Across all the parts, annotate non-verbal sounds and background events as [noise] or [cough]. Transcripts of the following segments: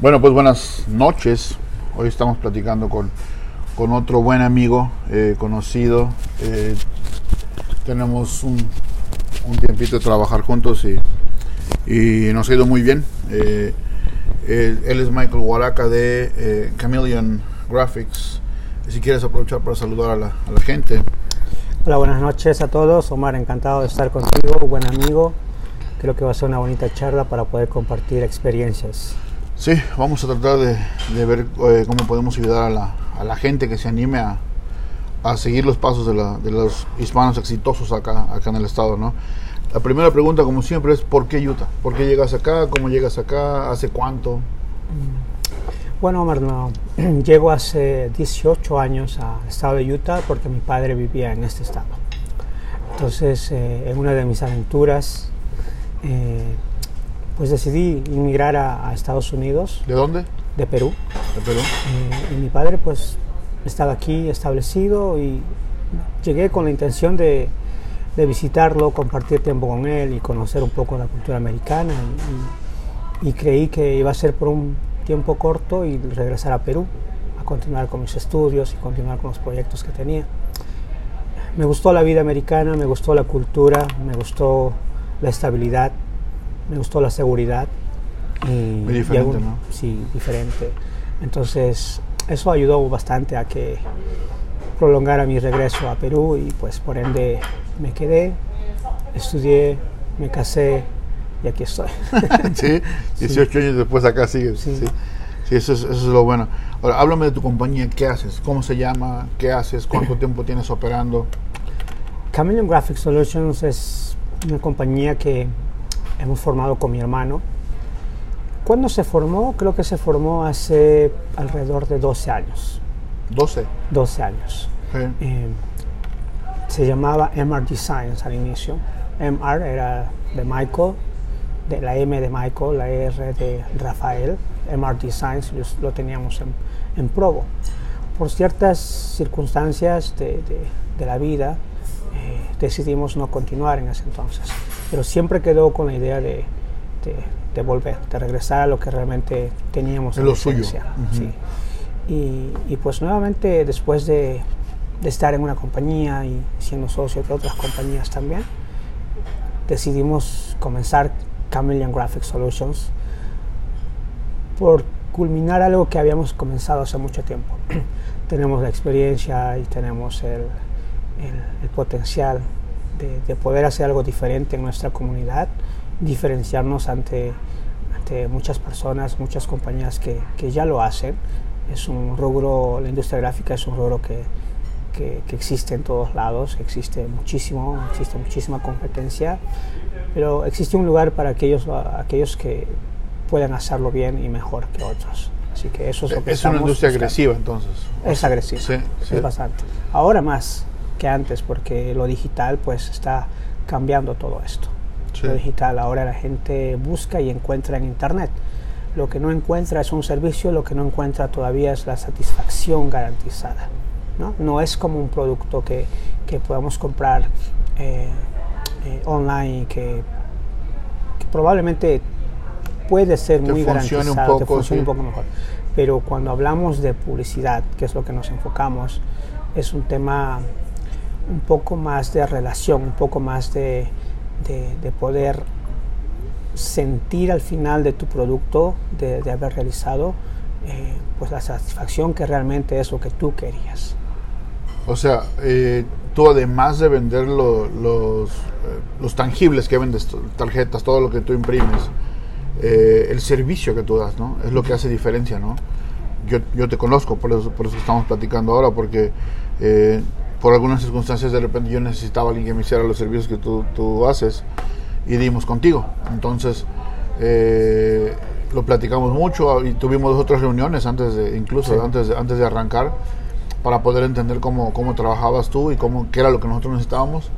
Bueno, pues buenas noches. Hoy estamos platicando con, con otro buen amigo, eh, conocido. Eh, tenemos un, un, tiempito de trabajar juntos y, y, nos ha ido muy bien. Eh, él, es Michael Huaraca de eh, Chameleon Graphics. Si quieres aprovechar para saludar a la gente. Hola, buenas noches a todos. Omar, encantado de estar contigo, buen amigo. Creo que va a ser una bonita charla para poder compartir experiencias. Sí, vamos a tratar de, ver eh, cómo podemos ayudar a la, gente que se anime a, seguir los pasos de, la, los hispanos exitosos acá, acá en el estado, ¿no? La primera pregunta, como siempre, es ¿por qué Utah? ¿Por qué llegas acá? ¿Cómo llegas acá? ¿Hace cuánto? Bueno, Omar, no. [clears throat] llego hace 18 años al estado de Utah porque mi padre vivía en este estado. Entonces, eh, en una de mis aventuras, eh, pues decidí inmigrar a, a, Estados Unidos. ¿De dónde? De Perú. De Perú. Eh, y mi padre pues estaba aquí establecido y llegué con la intención de, de, visitarlo, compartir tiempo con él y conocer un poco la cultura americana. Y, y, y, creí que iba a ser por un tiempo corto y regresar a Perú a continuar con mis estudios y continuar con los proyectos que tenía. Me gustó la vida americana, me gustó la cultura, me gustó la estabilidad, me gustó la seguridad. Y, Muy diferente, y algún, ¿no? Sí, diferente. Entonces, eso ayudó bastante a que prolongara mi regreso a Perú y pues por ende me quedé, estudié, me casé y aquí estoy. [laughs] sí, 18 sí. años después acá sigues. Sí. sí. sí eso, es, eso, es, lo bueno. Ahora, háblame de tu compañía, ¿qué haces? ¿Cómo se llama? ¿Qué haces? ¿Cuánto [clears throat] tiempo tienes operando? Chameleon Graphic Solutions es una compañía que hemos formado con mi hermano. ¿Cuándo se formó? Creo que se formó hace alrededor de 12 años. ¿12? 12 años. Sí. Eh, se llamaba MR Designs al inicio. MR era de Michael, de la M de Michael, la R de Rafael. MR Designs lo teníamos en, en Provo. Por ciertas circunstancias de, de, de la vida, eh, decidimos no continuar en ese entonces pero siempre quedó con la idea de, de, de, volver, de regresar a lo que realmente teníamos en lo suyo. Sí. y, y, pues nuevamente después de, de, estar en una compañía y siendo socio de otras compañías también, decidimos comenzar Chameleon Graphic Solutions por culminar algo que habíamos comenzado hace mucho tiempo. [clears throat] tenemos la experiencia y tenemos el, el, el potencial de, de, poder hacer algo diferente en nuestra comunidad, diferenciarnos ante, ante muchas personas, muchas compañías que, que, ya lo hacen. Es un rubro, la industria gráfica es un rubro que, que, que existe en todos lados, existe muchísimo, existe muchísima competencia, pero existe un lugar para aquellos, aquellos que puedan hacerlo bien y mejor que otros. Así que eso es lo que Es una industria buscando. agresiva entonces. Es agresiva, sí, sí. es bastante. Ahora más, que antes, porque lo digital pues está cambiando todo esto. Sí. Lo digital, ahora la gente busca y encuentra en Internet. Lo que no encuentra es un servicio, lo que no encuentra todavía es la satisfacción garantizada. No, no es como un producto que, que podamos comprar eh, eh, online que, que, probablemente puede ser te muy garantizado, un poco, te funcione sí. un poco mejor. Pero cuando hablamos de publicidad, que es lo que nos enfocamos, es un tema un poco más de relación, un poco más de, de, de poder sentir al final de tu producto, de, haber realizado, eh, pues la satisfacción que realmente es lo que tú querías. O sea, eh, tú además de vender lo, los, eh, los tangibles que vendes, tarjetas, todo lo que tú imprimes, el servicio que tú das, ¿no? Es lo que hace diferencia, ¿no? Yo, yo te conozco, por eso, por eso estamos platicando ahora, porque por algunas circunstancias de repente yo necesitaba a alguien que me hiciera los servicios que tú, tú haces y dimos contigo. Entonces eh, lo platicamos mucho y tuvimos dos otras reuniones antes de, incluso sí. antes, de, antes de arrancar para poder entender cómo, cómo trabajabas tú y cómo, qué era lo que nosotros necesitábamos.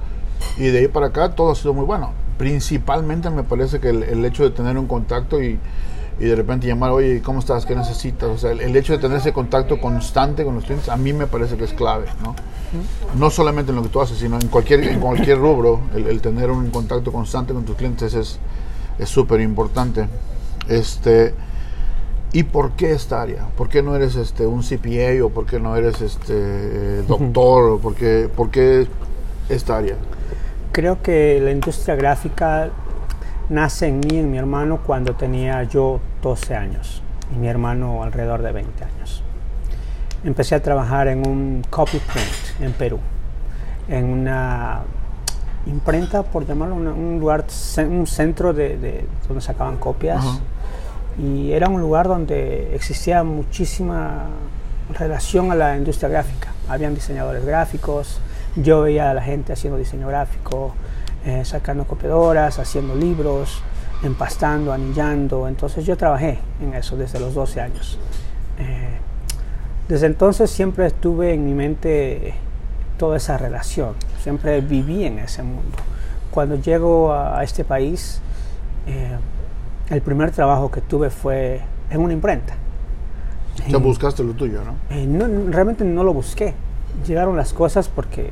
Y de ahí para acá todo ha sido muy bueno. Principalmente me parece que el, el hecho de tener un contacto y, y de repente llamar, oye, ¿cómo estás? ¿Qué necesitas? O sea, el, el, hecho de tener ese contacto constante con los clientes, a mí me parece que es clave, ¿no? No solamente en lo que tú haces, sino en cualquier, en cualquier rubro, el, el tener un contacto constante con tus clientes es súper importante. Este, ¿Y por qué esta área? ¿Por qué no eres este un CPA o por qué no eres este doctor o por qué, por qué esta área? Creo que la industria gráfica nace en mí, en mi hermano, cuando tenía yo 12 años y mi hermano alrededor de 20 años. Empecé a trabajar en un copy print en Perú, en una imprenta, por llamarlo, un lugar, un centro de, donde sacaban copias. Y era un lugar donde existía muchísima relación a la industria gráfica. Habían diseñadores gráficos, yo veía a la gente haciendo diseño gráfico, eh, sacando copiadoras, haciendo libros, empastando, anillando. Entonces yo trabajé en eso desde los 12 años. Eh, desde entonces siempre estuve en mi mente toda esa relación, siempre viví en ese mundo. Cuando llego a, este país, eh, el primer trabajo que tuve fue en una imprenta. Ya buscaste lo tuyo, ¿no? Realmente no lo busqué. Llegaron las cosas porque...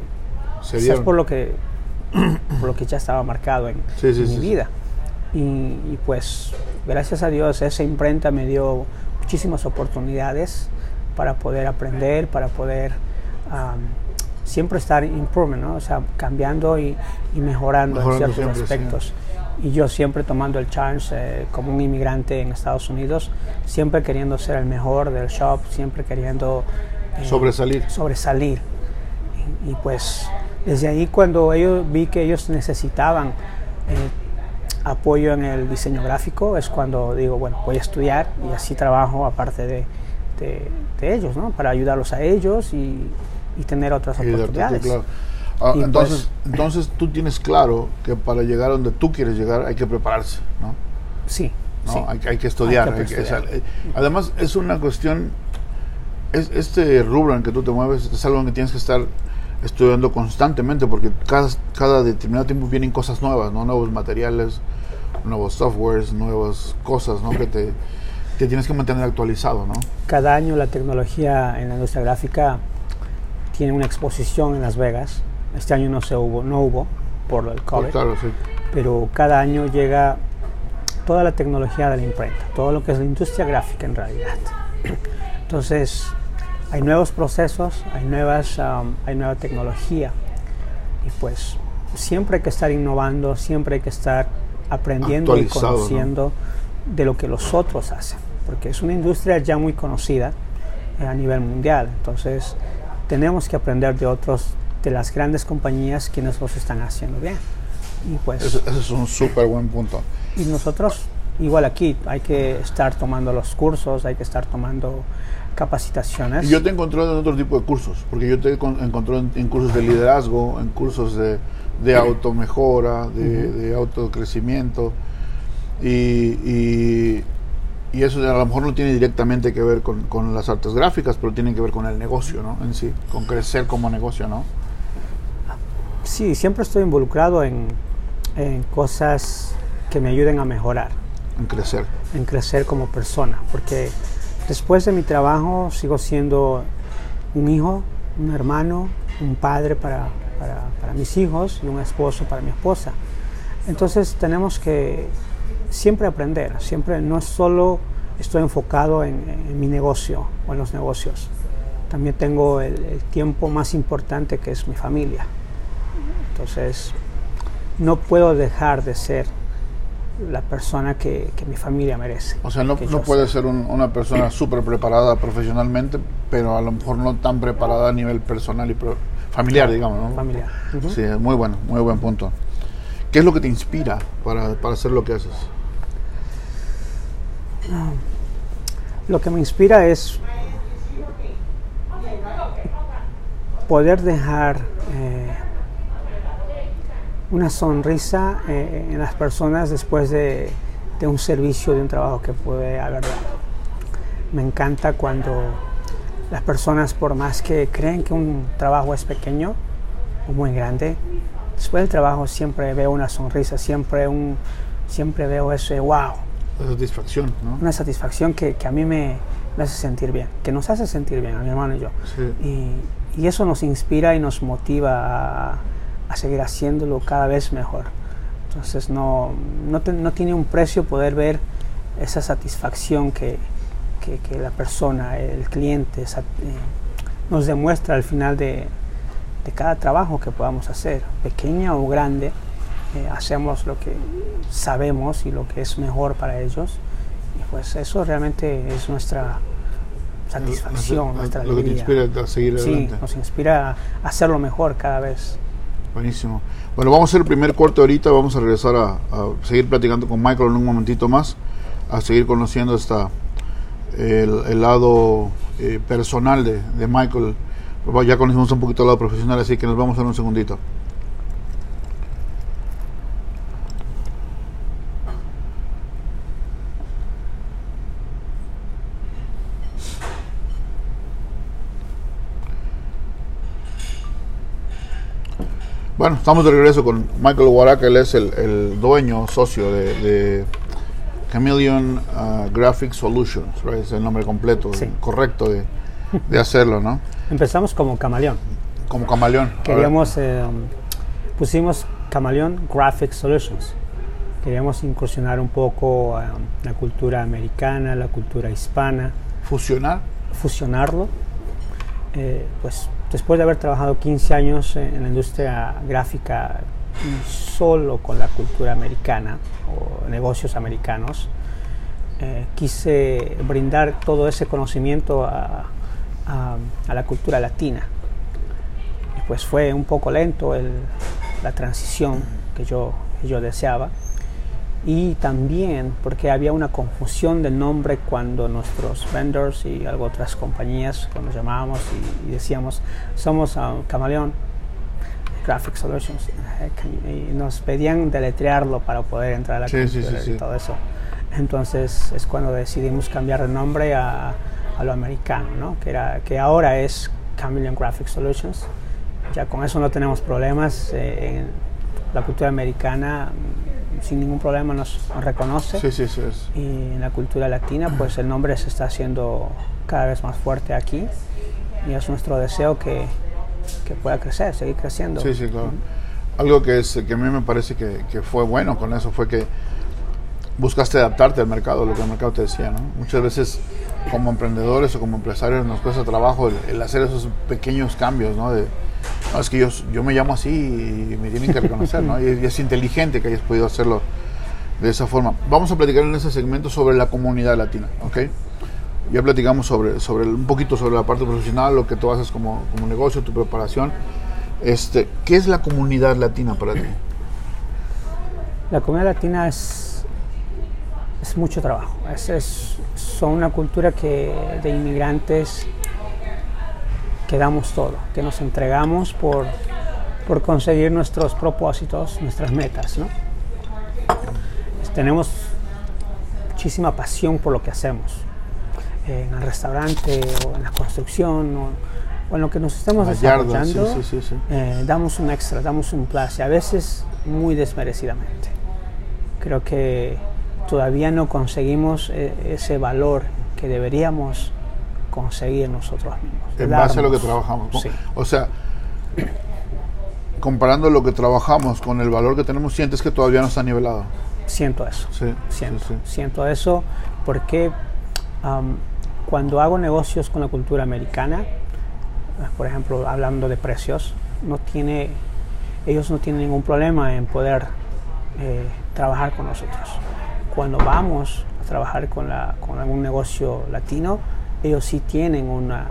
Es por lo que por lo que ya estaba marcado en, mi vida. Y, pues, gracias a Dios, esa imprenta me dio muchísimas oportunidades para poder aprender, para poder siempre estar improving, ¿no? o sea, cambiando y, mejorando, en ciertos aspectos. Y yo siempre tomando el chance eh, como un inmigrante en Estados Unidos, siempre queriendo ser el mejor del shop, siempre queriendo eh, sobresalir. Sobresalir. y, pues desde ahí cuando ellos vi que ellos necesitaban eh, apoyo en el diseño gráfico, es cuando digo, bueno, voy a estudiar y así trabajo aparte de, de, ellos, ¿no? Para ayudarlos a ellos y, y tener otras oportunidades. Ah, entonces, pues, entonces tú tienes claro que para llegar a donde tú quieres llegar hay que prepararse, ¿no? Sí. ¿no? Hay, hay, que estudiar. Eh, además, es una cuestión, es, este rubro en que tú te mueves es algo en que tienes que estar estudiando constantemente porque cada, cada determinado tiempo vienen cosas nuevas, ¿no? nuevos materiales, nuevos softwares, nuevas cosas ¿no? que te, tienes que mantener actualizado. ¿no? Cada año la tecnología en la industria gráfica tiene una exposición en Las Vegas. Este año no se hubo, no hubo por el COVID, pero cada año llega toda la tecnología de la imprenta, todo lo que es la industria gráfica en realidad. [clears throat] Entonces, hay nuevos procesos, hay, nuevas, um, hay nueva tecnología y pues siempre hay que estar innovando, siempre hay que estar aprendiendo y conociendo de lo que los otros hacen, porque es una industria ya muy conocida eh, a nivel mundial, entonces tenemos que aprender de otros, de las grandes compañías que nos están haciendo bien. Y pues, ese, es un súper buen punto. Y nosotros, igual aquí, hay que estar tomando los cursos, hay que estar tomando capacitaciones. Y yo te he encontrado en otro tipo de cursos, porque yo te he encontrado en, cursos de liderazgo, en cursos de, de automejora, de, de autocrecimiento, y, y, y, eso a lo mejor no tiene directamente que ver con, con, las artes gráficas, pero tiene que ver con el negocio, ¿no? En sí, con crecer como negocio, ¿no? Sí, siempre estoy involucrado en, en cosas que me ayuden a mejorar. En crecer. En crecer como persona, porque Después de mi trabajo sigo siendo un hijo, un hermano, un padre para, mis hijos y un esposo para mi esposa. Entonces tenemos que siempre aprender, siempre no solo estoy enfocado en, mi negocio o en los negocios, también tengo el, tiempo más importante que es mi familia. Entonces no puedo dejar de ser la persona que, mi familia merece. O sea, no, puede ser una persona súper preparada profesionalmente, pero a lo mejor no tan preparada a nivel personal y familiar, digamos, ¿no? Familiar. Sí, muy bueno, muy buen punto. ¿Qué es lo que te inspira para, hacer lo que haces? Ah, lo que me inspira es poder dejar eh, una sonrisa eh, en las personas después de, un servicio, de un trabajo que puede haber dado. Me encanta cuando las personas, por más que creen que un trabajo es pequeño o muy grande, después del trabajo siempre veo una sonrisa, siempre, un, siempre veo ese wow. Una satisfacción, ¿no? Una satisfacción que, a mí me, hace sentir bien, que nos hace sentir bien a mi hermano y yo. Y, y eso nos inspira y nos motiva a a seguir haciéndolo cada vez mejor. Entonces no, no, tiene un precio poder ver esa satisfacción que, que, que la persona, el cliente, eh, nos demuestra al final de, de cada trabajo que podamos hacer, pequeña o grande, eh, hacemos lo que sabemos y lo que es mejor para ellos. Y pues eso realmente es nuestra satisfacción, nuestra lo que te inspira a seguir Sí, adelante. nos inspira a hacerlo mejor cada vez. Buenísimo. Bueno, vamos a hacer el primer corte ahorita, vamos a regresar a, seguir platicando con Michael en un momentito más, a seguir conociendo esta el, el lado eh, personal de, de Michael. Ya conocimos un poquito el lado profesional, así que nos vamos en un segundito. Bueno, estamos de regreso con Michael Waraka, él es el, el dueño, socio de, de Chameleon uh, Graphic Solutions, right? es el nombre completo, Sí. correcto de, de hacerlo, ¿no? [laughs] Empezamos como camaleón. Como camaleón. Queríamos, eh, pusimos Camaleón Graphic Solutions. Queríamos incursionar un poco eh, la cultura americana, la cultura hispana, fusionar. fusionarlo. Eh, pues después de haber trabajado 15 años en, la industria gráfica y solo con la cultura americana o negocios americanos, eh, quise brindar todo ese conocimiento a, la cultura latina. Pues fue un poco lento la transición que yo deseaba. Y también porque había una confusión del nombre cuando nuestros vendors y algo otras compañías, cuando llamábamos y, y decíamos, somos ah, Camaleón Graphic Solutions, eh, y nos pedían deletrearlo para poder entrar a la Sí, sí, computadora sí, y todo eso. Entonces es cuando decidimos cambiar de nombre a, a lo americano, ¿no? que, era, que ahora es Chameleon Graphic Solutions. Ya con eso no tenemos problemas. eh, en la cultura americana sin ningún problema nos, nos reconoce. Sí, sí, sí. es- Y en la cultura latina, pues el nombre se está haciendo cada vez más fuerte aquí. Y es nuestro deseo que, que pueda crecer, seguir creciendo. Sí, sí, claro. Algo que, es, que a mí me parece que, que fue bueno con eso fue que buscaste adaptarte al mercado, lo que el mercado te decía, ¿no? Muchas veces como emprendedores o como empresarios nos cuesta trabajo el, el hacer esos pequeños cambios, ¿no? De, no, es que yo, yo me llamo así y me tienen que reconocer, ¿no? [laughs] Y, es- y es inteligente que hayas podido hacerlo de esa forma. Vamos a platicar en ese segmento sobre la comunidad latina, ¿ok? Ya platicamos sobre, sobre un poquito sobre la parte profesional, lo que tú haces como, como negocio, tu preparación. Este, ¿Qué es la comunidad latina para ti? [clears throat] La comunidad latina es, es mucho trabajo. Es, es- son una cultura que, de inmigrantes que damos todo, que nos entregamos por, por conseguir nuestros propósitos, nuestras metas. ¿no? Tenemos muchísima pasión por lo que hacemos. En el restaurante o en la construcción o, o en lo que nos estemos La yarda, sí, desarrollando, sí, sí, sí. eh, damos un extra, damos un plus, y a veces muy desmerecidamente. Creo que todavía no conseguimos eh, ese valor que deberíamos conseguir nosotros mismos. En base a lo que trabajamos. O sea, comparando lo que trabajamos con el valor que tenemos, sientes que todavía no está nivelado. Siento eso. Sí, Siento, sí, siento eso porque am, cuando hago negocios con la cultura americana, eh, por ejemplo, hablando de precios, no tiene, ellos no tienen ningún problema en poder eh, trabajar con nosotros. Cuando vamos a trabajar con, la, con algún negocio latino, ellos sí tienen una,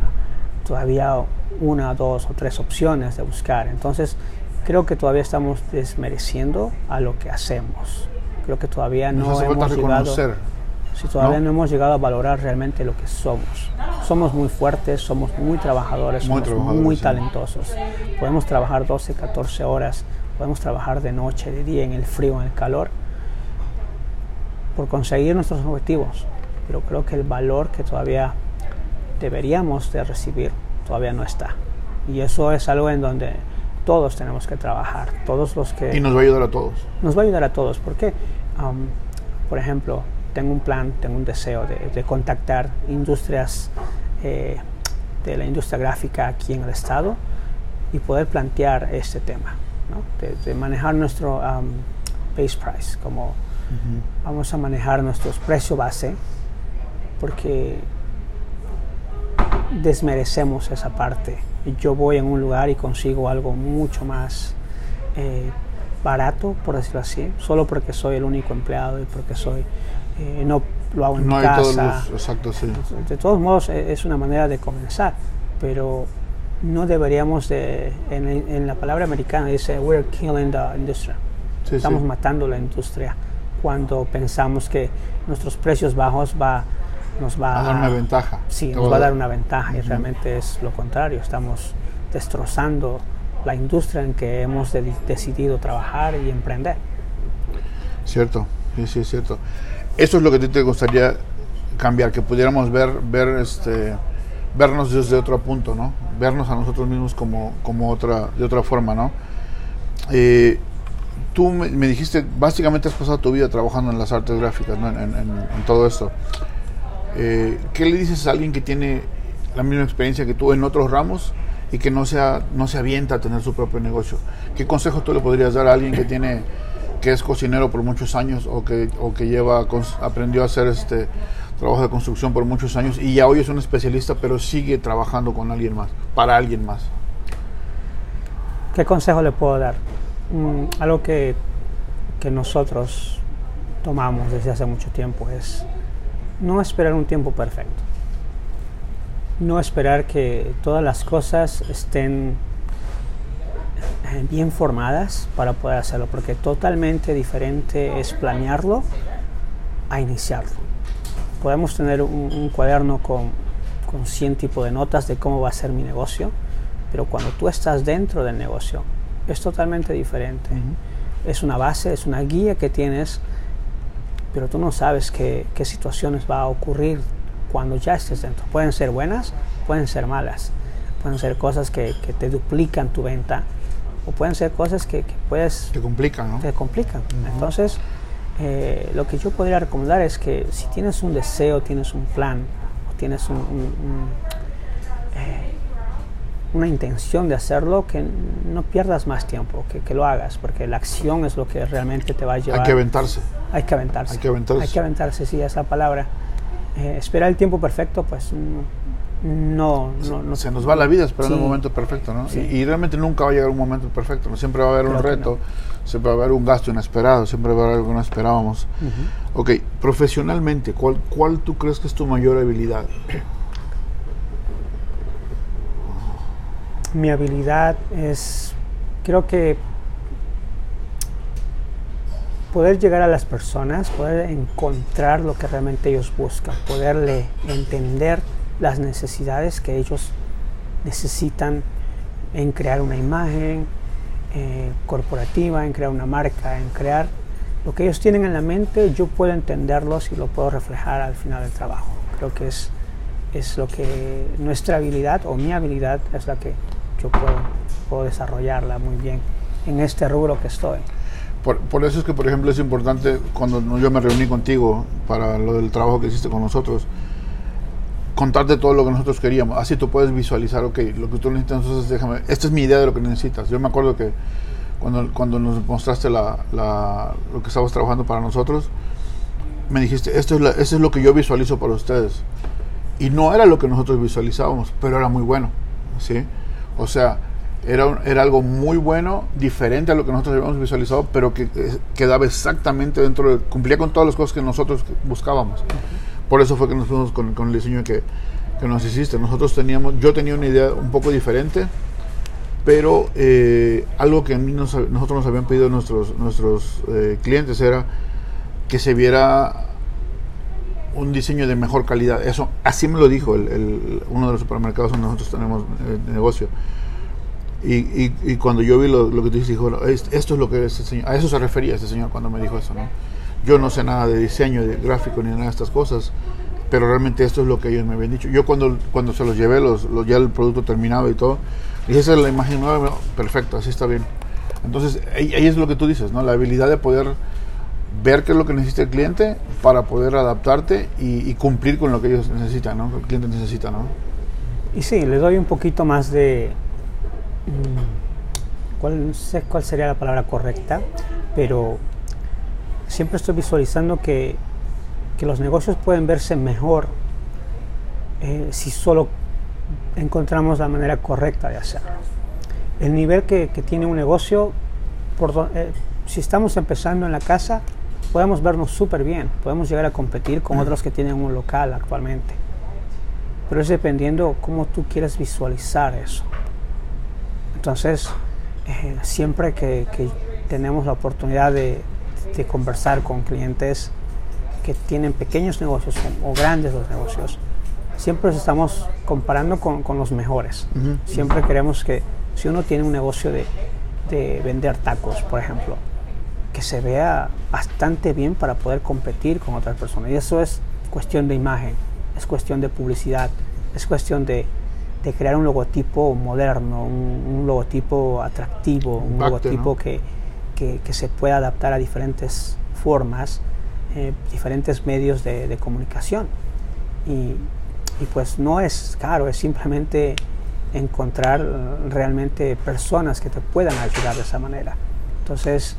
todavía una, dos o tres opciones de buscar. Entonces, creo que todavía estamos desmereciendo a lo que hacemos. Creo que todavía Nos no falta hemos llegado, si todavía ¿no? ¿no? hemos llegado a valorar realmente lo que somos. Somos muy fuertes, somos muy trabajadores, Muy somos trabajadores, muy sí. talentosos. Podemos trabajar 12, 14 horas, podemos trabajar de noche, de día, en el frío, en el calor, por conseguir nuestros objetivos. Pero creo que el valor que todavía deberíamos de recibir todavía no está. Y eso es algo en donde todos tenemos que trabajar, todos los que Y nos va a ayudar a todos. nos va a ayudar a todos porque, um, por ejemplo, tengo un plan, tengo un deseo de, de contactar industrias eh, de la industria gráfica aquí en el estado y poder plantear este tema, ¿no? de, de manejar nuestro um, base price, como vamos a manejar nuestros precios base, porque desmerecemos esa parte. Yo voy en un lugar y consigo algo mucho más eh, barato, por decirlo así, solo porque soy el único empleado y porque soy eh, no lo hago en No mi casa. todos los... Exacto, sí. De todos modos, e- es una manera de comenzar, pero no deberíamos de, en, en la palabra americana dice, we're killing the industry. Sí, Estamos sí. matando la industria cuando pensamos que nuestros precios bajos va, nos va A dar una ventaja. Sí, nos va a dar una ventaja y realmente es lo contrario. Estamos destrozando la industria en que hemos de- decidido trabajar y emprender. Cierto, sí, sí, es cierto. Eso es lo que a ti te gustaría cambiar, que pudiéramos ver, ver este, vernos desde otro punto, ¿no? Vernos a nosotros mismos como, como otra, de otra forma, ¿no? Eh, tú me, me dijiste, básicamente has pasado tu vida trabajando en las artes gráficas, ¿no? En, en- en- en todo esto. Eh, ¿Qué le dices a alguien que tiene la misma experiencia que tú en otros ramos y que no, sea, no se avienta a tener su propio negocio? ¿Qué consejo tú le podrías dar a alguien que tiene que es cocinero por muchos años o que, o que lleva aprendió a hacer este trabajo de construcción por muchos años y ya hoy es un especialista pero sigue trabajando con alguien más, para alguien más? ¿Qué consejo le puedo dar? Mm, algo que, que nosotros tomamos desde hace mucho tiempo es no esperar un tiempo perfecto. No esperar que todas las cosas estén eh, bien formadas para poder hacerlo, porque totalmente diferente es planearlo a iniciarlo. Podemos tener un, un cuaderno con, con 100 tipos de notas de cómo va a ser mi negocio, pero cuando tú estás dentro del negocio es totalmente diferente. Es una base, es una guía que tienes, pero tú no sabes qué, qué situaciones va a ocurrir cuando ya estés dentro. Pueden ser buenas, pueden ser malas, pueden ser cosas que, que te duplican tu venta o pueden ser cosas que, que puedes Te complican, ¿no? te complican. Entonces, eh, lo que yo podría recomendar es que si tienes un deseo, tienes un plan, o tienes un- un- un, eh, una intención de hacerlo, que no pierdas más tiempo, que, que lo hagas, porque la acción es lo que realmente te va a llevar. Hay que aventarse. Hay que aventarse. Hay que aventarse. Hay que aventarse, sí, esa palabra. Eh, esperar el tiempo perfecto, pues no, no, no se nos va la vida esperando Sí. el momento perfecto, ¿no? Sí. Y, y realmente nunca va a llegar un momento perfecto, ¿no? Siempre va a haber un Creo que reto, siempre va a haber un gasto inesperado, siempre va a haber algo que no esperábamos. Ok, profesionalmente, ¿cuál, ¿cuál tú crees que es tu mayor habilidad? Mi habilidad es, creo que poder llegar a las personas, poder encontrar lo que realmente ellos buscan, poderle entender las necesidades que ellos necesitan en crear una imagen eh, corporativa, en crear una marca, en crear lo que ellos tienen en la mente, yo puedo entenderlos y lo puedo reflejar al final del trabajo. Creo que es, es lo que nuestra habilidad o mi habilidad es la que yo puedo, puedo desarrollarla muy bien en este rubro que estoy. Por, por eso es que, por ejemplo, es importante cuando yo me reuní contigo para lo del trabajo que hiciste con nosotros, contarte todo lo que nosotros queríamos. Así tú puedes visualizar, ok, lo que tú necesitas, entonces déjame, esta es mi idea de lo que necesitas. Yo me acuerdo que cuando, cuando nos mostraste la, la- lo que estabas trabajando para nosotros, me dijiste, esto es, la- esto es lo que yo visualizo para ustedes. Y no era lo que nosotros visualizábamos, pero era muy bueno, ¿sí? O sea, era, era algo muy bueno, diferente a lo que nosotros habíamos visualizado, pero que eh, quedaba exactamente dentro de, cumplía con todas las cosas que nosotros buscábamos. Por eso fue que nos fuimos con, con el diseño que, que nos hiciste. Nosotros teníamos, yo tenía una idea un poco diferente, pero eh, algo que a mí nos- nosotros nos habían pedido nuestros, nuestros eh, clientes era que se viera un diseño de mejor calidad. Eso, así me lo dijo el, el- uno de los supermercados donde nosotros tenemos eh, negocio. Y, y, y cuando yo vi lo, lo que tú dijiste, dijo, "No, es- esto es lo que este señor, a eso se refería este señor cuando me dijo eso, ¿no? Yo no sé nada de diseño, de gráfico, ni nada de estas cosas, pero realmente esto es lo que ellos me habían dicho. Yo cuando, cuando se los llevé, los, los- ya el producto terminado y todo, dije, esa es la imagen nueva, perfecto, así está bien. Entonces, ahí, ahí es lo que tú dices, ¿no? La habilidad de poder ver qué es lo que necesita el cliente para poder adaptarte y, cumplir con lo que ellos necesitan, ¿no? Que el cliente necesita, ¿no? Y sí, le doy un poquito más de... mm, ¿cuál, no sé cuál sería la palabra correcta, pero siempre estoy visualizando que, que los negocios pueden verse mejor eh, si solo encontramos la manera correcta de hacerlo. El nivel que, que tiene un negocio, por, eh, si estamos empezando en la casa, podemos vernos súper bien, podemos llegar a competir con otros que tienen un local actualmente. Pero es dependiendo cómo tú quieres visualizar eso. Entonces, eh, siempre que, que, tenemos la oportunidad de, de, conversar con clientes que tienen pequeños negocios o, o grandes los negocios, siempre nos estamos comparando con, con los mejores. Uh -huh. Siempre queremos que si uno tiene un negocio de, de vender tacos, por ejemplo, que se vea bastante bien para poder competir con otras personas. Y eso es cuestión de imagen, es cuestión de publicidad, es cuestión de, de crear un logotipo moderno, un, un logotipo atractivo, un Impacte, logotipo ¿no? que, que, que, se pueda adaptar a diferentes formas, eh, diferentes medios de, de comunicación. Y, y, pues no es caro, es simplemente encontrar realmente personas que te puedan ayudar de esa manera. Entonces,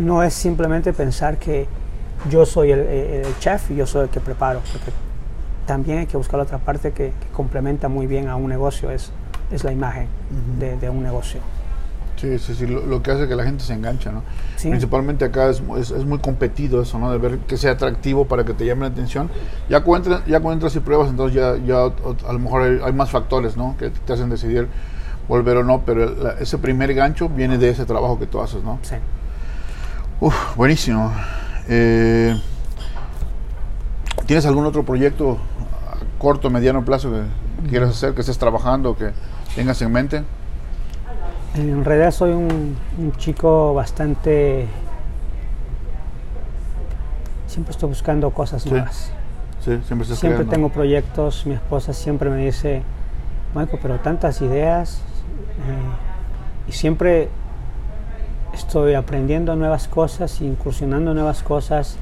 no es simplemente pensar que yo soy el, el, chef y yo soy el que preparo, porque también hay que buscar la otra parte que, que complementa muy bien a un negocio, es, es la imagen uh -huh. de, de, un negocio. Sí, sí, sí, lo, lo, que hace que la gente se engancha, ¿no? Sí. Principalmente acá es, es, es, muy competido eso, ¿no? De ver que sea atractivo para que te llame la atención. Ya cuando entras, ya cuando entras y pruebas, entonces ya, ya a lo mejor hay, hay, más factores, ¿no? Que te hacen decidir volver o no, pero la, ese primer gancho viene de ese trabajo que tú haces, ¿no? Sí. Uf, buenísimo. Eh, ¿Tienes algún otro proyecto a corto, mediano plazo que quieras hacer, que estés trabajando, que tengas en mente? En realidad soy un, un chico bastante... Siempre estoy buscando cosas sí. nuevas. Sí, siempre estás Siempre creando. tengo proyectos, mi esposa siempre me dice, Michael, pero tantas ideas. Eh, y siempre estoy aprendiendo nuevas cosas, incursionando nuevas cosas.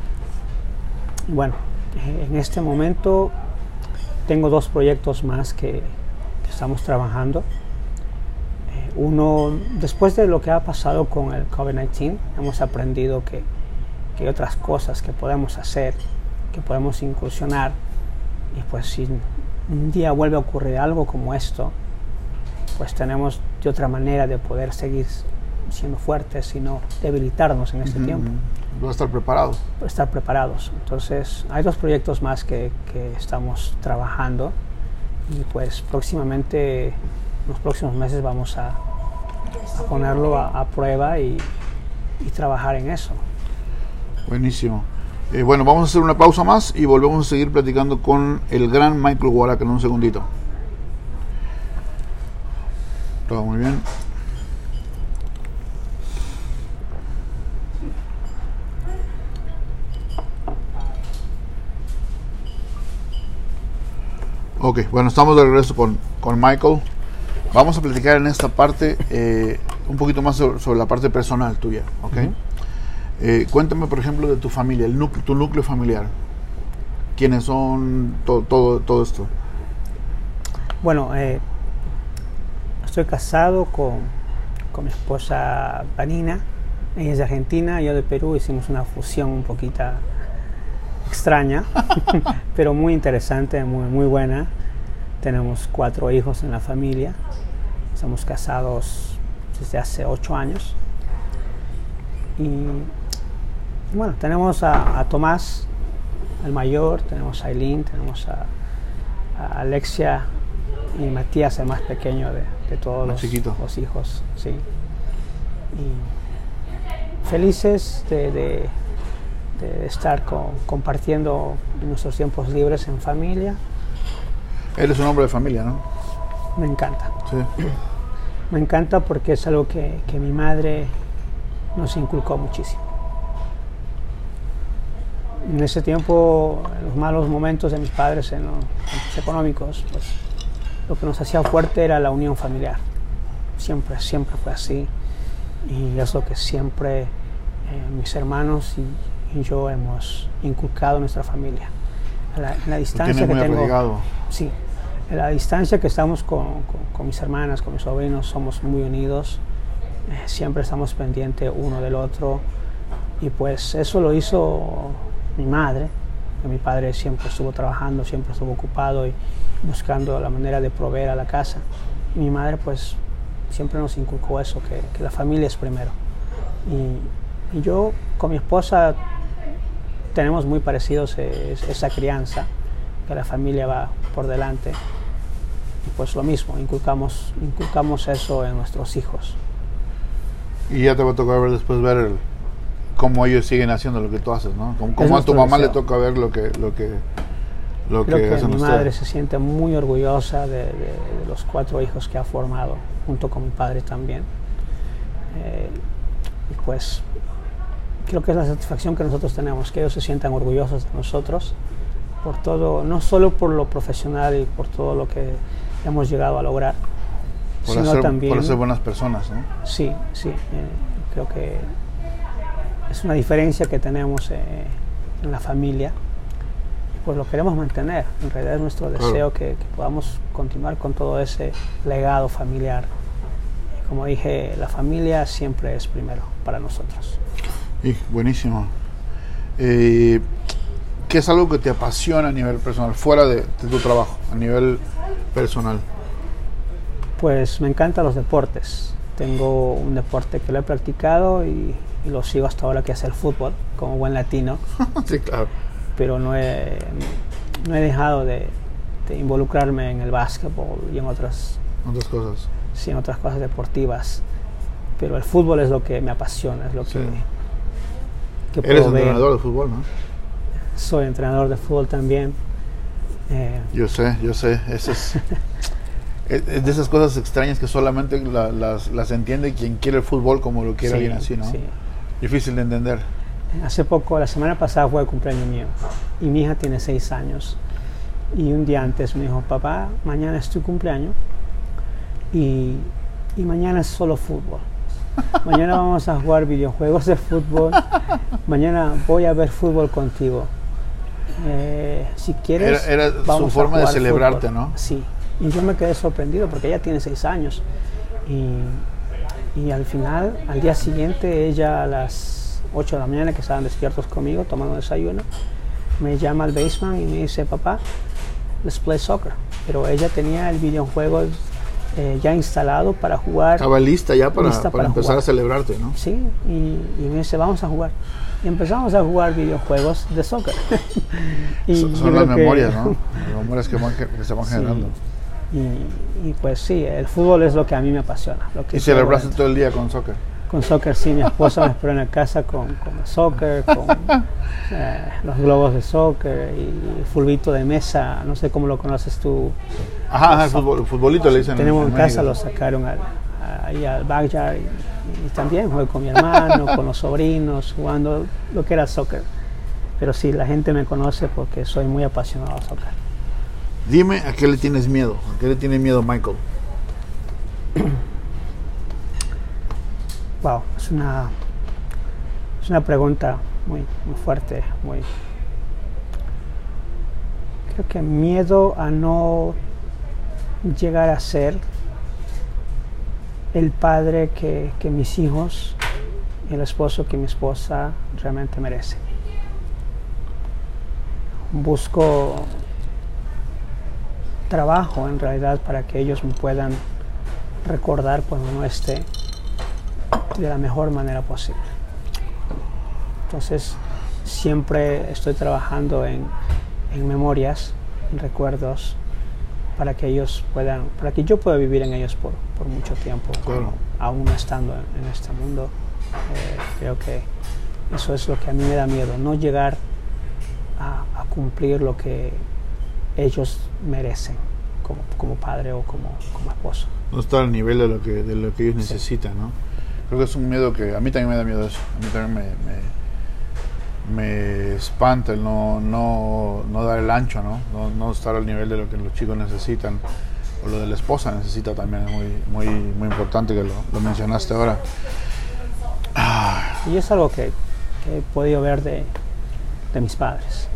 Bueno, en este momento tengo dos proyectos más que, que estamos trabajando. Eh, uno, después de lo que ha pasado con el COVID-19, hemos aprendido que, que, hay otras cosas que podemos hacer, que podemos incursionar. Y pues si un día vuelve a ocurrir algo como esto, pues tenemos de otra manera de poder seguir siendo fuertes, sino debilitarnos en este uh -huh. tiempo. No estar preparados. Estar preparados. Entonces, hay dos proyectos más que, que, estamos trabajando y pues próximamente, en los próximos meses vamos a, a ponerlo a, a prueba y, y, trabajar en eso. Buenísimo. Eh, bueno, vamos a hacer una pausa más y volvemos a seguir platicando con el gran Michael Warack en un segundito. Todo muy bien. Ok, bueno, estamos de regreso con, con Michael. Vamos a platicar en esta parte eh, un poquito más sobre, sobre, la parte personal tuya, ¿ok? Uh -huh. eh, cuéntame, por ejemplo, de tu familia, el núcleo, tu núcleo familiar. ¿Quiénes son? Todo, todo, todo esto. Bueno, eh, estoy casado con, con, mi esposa Vanina. Ella es de Argentina, yo de Perú. Hicimos una fusión un poquito extraña, [laughs] pero muy interesante, muy, muy buena. Tenemos cuatro hijos en la familia. Estamos casados desde hace ocho años. Y bueno, tenemos a, a Tomás, el mayor, tenemos a Aileen, tenemos a, a, Alexia y Matías, el más pequeño de, de todos los, los, hijos. Sí. Y felices de, de de estar compartiendo nuestros tiempos libres en familia. Eres un hombre de familia, ¿no? Me encanta. Sí. [clears throat] Me encanta porque es algo que, que mi madre nos inculcó muchísimo. En ese tiempo, en los malos momentos de mis padres en los económicos, pues lo que nos hacía fuerte era la unión familiar. Siempre, siempre fue así. Y es lo que siempre eh, mis hermanos y, y yo hemos inculcado en nuestra familia. La, distancia que tengo. Arraigado. Sí, la distancia que estamos con, mis hermanas, con mis sobrinos, somos muy unidos. Eh, siempre estamos pendientes uno del otro. Y pues eso lo hizo mi madre. Mi padre siempre estuvo trabajando, siempre estuvo ocupado y buscando la manera de proveer a la casa. Mi madre pues siempre nos inculcó eso, que, la familia es primero. Y, yo con mi esposa tenemos muy parecidos esa crianza, que la familia va por delante. Y pues lo mismo, inculcamos, inculcamos eso en nuestros hijos. Y ya te va a tocar ver después ver el, cómo ellos siguen haciendo lo que tú haces, ¿no? Como, a tu mamá le toca ver lo que lo que lo Creo que, mi madre se siente muy orgullosa de, los cuatro hijos que ha formado, junto con mi padre también. Eh, y pues creo que es la satisfacción que nosotros tenemos, que ellos se sientan orgullosos de nosotros por todo, no solo por lo profesional y por todo lo que hemos llegado a lograr, por sino también por ser buenas personas, ¿no? Sí, sí. Eh, creo que es una diferencia que tenemos eh, en la familia pues lo queremos mantener. En realidad es nuestro deseo que, podamos continuar con todo ese legado familiar. como dije, la familia siempre es primero para nosotros. Y, buenísimo. Eh, ¿Qué es algo que te apasiona a nivel personal, fuera de, tu trabajo, a nivel personal? Pues me encantan los deportes. Tengo un deporte que lo he practicado y, y lo sigo hasta ahora, que es el fútbol, como buen latino. [laughs] sí, claro pero no he, no he dejado de, involucrarme en el básquetbol y en otras, otras cosas. Sí, en otras cosas deportivas. Pero el fútbol es lo que me apasiona, es lo que, Eres entrenador de fútbol, ¿no? Soy entrenador de fútbol también. Eh, yo sé, yo sé. Eso es, [laughs] es, de esas cosas extrañas que solamente las, las, entiende quien quiere el fútbol como lo quiere alguien así, ¿no? Difícil de entender. Hace poco, la semana pasada fue el cumpleaños mío y mi hija tiene seis años. Y un día antes me dijo, papá, mañana es tu cumpleaños y, y mañana es solo fútbol. Mañana vamos a jugar videojuegos de fútbol. Mañana voy a ver fútbol contigo. Eh, si quieres, era, su forma de celebrarte, ¿no? Sí. Y yo me quedé sorprendido porque ella tiene seis años. Y, y al final, al día siguiente, ella a las 8 de la mañana que estaban despiertos conmigo tomando desayuno, me llama el baseman y me dice, papá, let's play soccer. Pero ella tenía el videojuego eh, ya instalado para jugar. Estaba lista ya para, para, empezar a celebrarte, ¿no? Sí, y, me dice, vamos a jugar. Y empezamos a jugar videojuegos de soccer. [laughs] y son, las memorias, ¿no? [laughs] Las memorias que, se van generando. Y, pues sí, el fútbol es lo que a mí me apasiona. Lo que ¿Y celebraste todo el día con soccer? Con soccer, sí, mi esposa me esperó en la casa con, con soccer, con [laughs] eh, los globos de soccer y fulbito de mesa, no sé cómo lo conoces tú. Ajá, el futbolito le dicen. Tenemos en, casa, lo sacaron al, ahí al backyard y, también jugué con mi hermano, con los sobrinos, jugando lo que era soccer. Pero sí, la gente me conoce porque soy muy apasionado a soccer. Dime a qué le tienes miedo, a qué le tiene miedo Michael. [clears throat] Wow, es una, es una pregunta muy, muy fuerte, muy... Creo que miedo a no llegar a ser el padre que, mis hijos y el esposo que mi esposa realmente merecen. Busco trabajo en realidad para que ellos me puedan recordar cuando no esté de la mejor manera posible. Entonces, siempre estoy trabajando en, memorias, en recuerdos, para que ellos puedan, para que yo pueda vivir en ellos por, mucho tiempo, aún estando en, este mundo. Eh, creo que eso es lo que a mí me da miedo, no llegar a, cumplir lo que ellos merecen como, padre o como, esposo. No estar al nivel de lo que, de lo que ellos necesitan, ¿no? Creo que es un miedo que a mí también me da miedo eso. A mí también me, me, espanta el no, no, no, dar el ancho, ¿no? ¿no? estar al nivel de lo que los chicos necesitan o lo de la esposa necesita también. Es muy, muy, muy importante que lo, mencionaste ahora. Y es algo que, he podido ver de, de mis padres.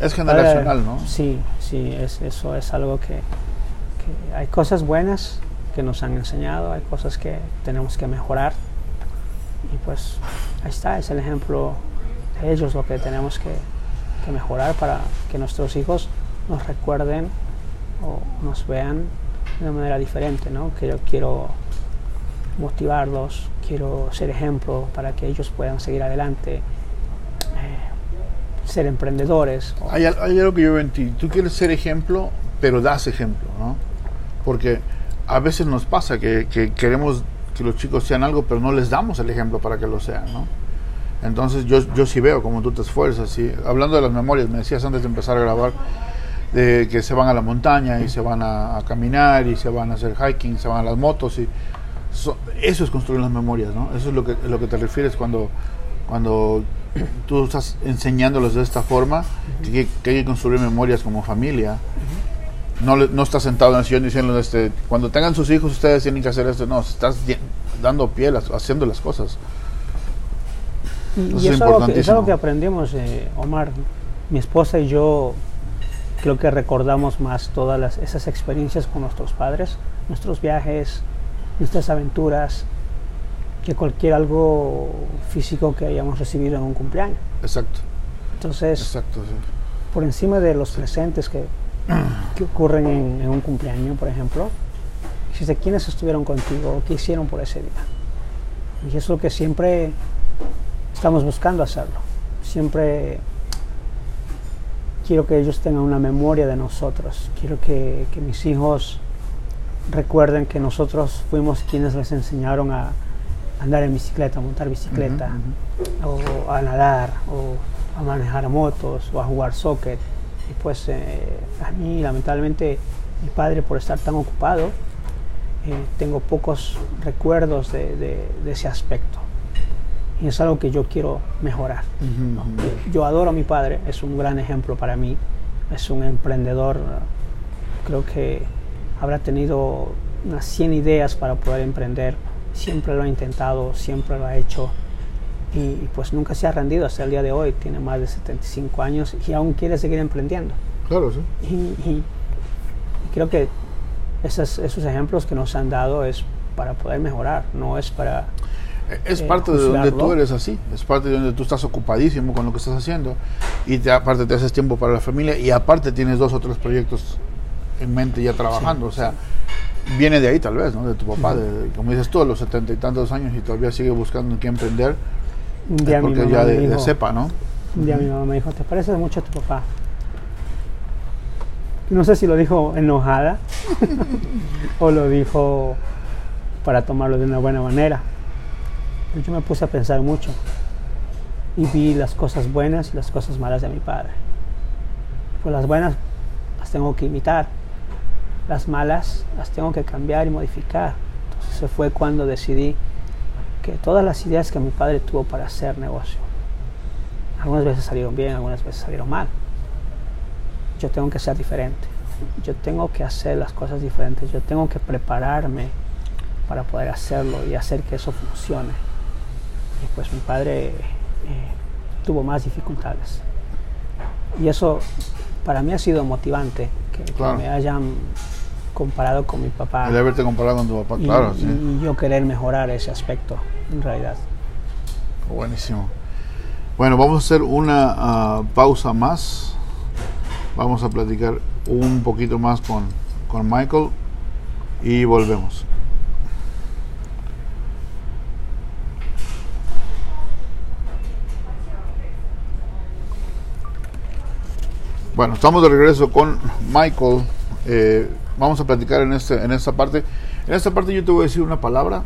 Es generacional, ¿no? Sí, sí, es, eso es algo que, que hay cosas buenas que nos han enseñado, hay cosas que tenemos que mejorar. Y pues ahí está, es el ejemplo de ellos lo que tenemos que, mejorar para que nuestros hijos nos recuerden o nos vean de una manera diferente, ¿no? Que yo quiero motivarlos, quiero ser ejemplo para que ellos puedan seguir adelante, eh, ser emprendedores. Hay, hay, algo que yo veo en ti, tú quieres ser ejemplo, pero das ejemplo, ¿no? Porque a veces nos pasa que queremos que los chicos sean algo, pero no les damos el ejemplo para que lo sean, ¿no? Entonces yo, yo sí veo como tú te esfuerzas. ¿sí? Hablando de las memorias, me decías antes de empezar a grabar, de que se van a la montaña y se van a, caminar y se van a hacer hiking, se van a las motos y eso es construir las memorias, ¿no? Eso es lo que, lo que te refieres cuando, cuando tú estás enseñándolos de esta forma, que, que, hay que construir memorias como familia. No, no estás sentado en el sillón diciendo, este, cuando tengan sus hijos ustedes tienen que hacer esto. No, estás dando pie, haciendo las cosas. Y, es, algo que, es, algo que, aprendimos, eh, Omar. Mi esposa y yo creo que recordamos más todas las, esas experiencias con nuestros padres, nuestros viajes, nuestras aventuras, que cualquier algo físico que hayamos recibido en un cumpleaños. Exacto. Entonces, Exacto, por encima de los presentes que, que ocurren en, en, un cumpleaños, por ejemplo, existe quiénes estuvieron contigo, qué hicieron por ese día. Y eso es lo que siempre estamos buscando hacerlo. Siempre quiero que ellos tengan una memoria de nosotros. Quiero que, que mis hijos recuerden que nosotros fuimos quienes les enseñaron a andar en bicicleta, a montar bicicleta, o a nadar, o a manejar motos, o a jugar soccer. Y pues eh, a mí, lamentablemente, mi padre, por estar tan ocupado, eh, tengo pocos recuerdos de, de, ese aspecto. Y es algo que yo quiero mejorar. Yo adoro a mi padre, es un gran ejemplo para mí, es un emprendedor, creo que habrá tenido unas 100 ideas para poder emprender, siempre lo ha intentado, siempre lo ha hecho y, pues nunca se ha rendido hasta el día de hoy, tiene más de 75 años y aún quiere seguir emprendiendo. Claro, sí. Y, creo que esos, esos ejemplos que nos han dado es para poder mejorar, no es para... Es eh, parte de donde tú eres así, es parte de donde tú estás ocupadísimo con lo que estás haciendo y te, aparte te haces tiempo para la familia y aparte tienes dos o tres proyectos en mente ya trabajando. O sea, viene de ahí tal vez, ¿no? De tu papá, de, como dices tú, a los setenta y tantos años y todavía sigue buscando en qué emprender. Un día porque ya de, sepa, ¿no? Un día mi mamá me dijo, ¿te pareces mucho a tu papá? No sé si lo dijo enojada [laughs] o lo dijo para tomarlo de una buena manera. Yo me puse a pensar mucho y vi las cosas buenas y las cosas malas de mi padre. Pues las buenas las tengo que imitar las malas las tengo que cambiar y modificar. Entonces se fue cuando decidí que todas las ideas que mi padre tuvo para hacer negocio, algunas veces salieron bien, algunas veces salieron mal. Yo tengo que ser diferente. Yo tengo que hacer las cosas diferentes. Yo tengo que prepararme para poder hacerlo y hacer que eso funcione. Y pues mi padre eh, tuvo más dificultades. Y eso para mí ha sido motivante, que me hayan comparado con mi papá. El haberte comparado con tu papá, claro. Sí. Y yo querer mejorar ese aspecto, en realidad. Buenísimo. Bueno, vamos a hacer una ah, pausa más. Vamos a platicar un poquito más con, con Michael y volvemos. Bueno, estamos de regreso con Michael. Eh, vamos a platicar en, este, en esta parte. En esta parte yo te voy a decir una palabra.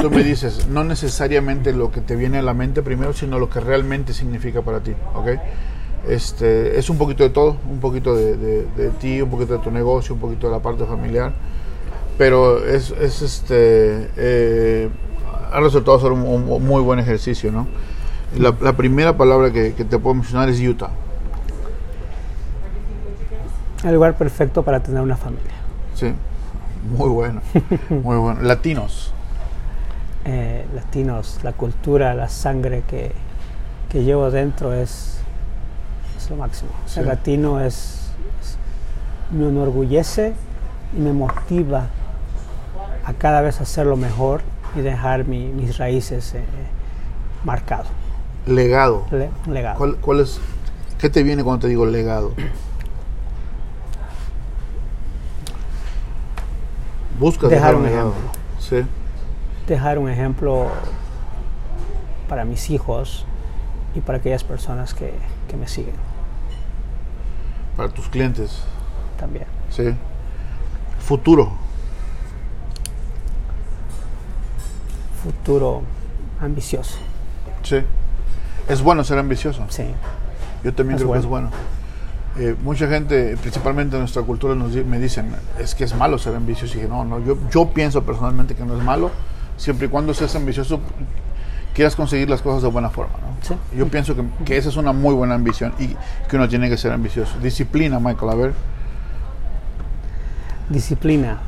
Tú me dices, no necesariamente lo que te viene a la mente primero, sino lo que realmente significa para ti. ¿ok? Este, es un poquito de todo, un poquito de, ti, un poquito de tu negocio, un poquito de la parte familiar. Pero es, es este, eh, ha resultado ser un, muy buen ejercicio. ¿no? La, primera palabra que, que te puedo mencionar es Utah el lugar perfecto para tener una familia. Sí, muy bueno, muy bueno. Latinos. Eh, latinos, la cultura, la sangre que, que llevo dentro es, es, lo máximo. Ser latino es, me enorgullece y me motiva a cada vez hacerlo mejor y dejar mis raíces eh, marcado. Legado. legado. ¿Cuál, ¿Cuál, es ¿Qué te viene cuando te digo legado? Buscas Dejar un legado. ejemplo. Sí. Dejar un ejemplo para mis hijos y para aquellas personas que, que me siguen Para tus clientes. también. Sí. Futuro. Futuro ambicioso. Sí. Es bueno ser ambicioso. Sí. Yo también Es creo que es bueno. Eh, mucha gente, principalmente en nuestra cultura, nos, di- me dicen, es que es malo ser ambicioso. Y dije, no, no, yo, yo pienso personalmente que no es malo, siempre y cuando seas ambicioso, quieras conseguir las cosas de buena forma. ¿no? Sí. Yo pienso que, que esa es una muy buena ambición y que uno tiene que ser ambicioso. Disciplina, Michael, a ver. Disciplina.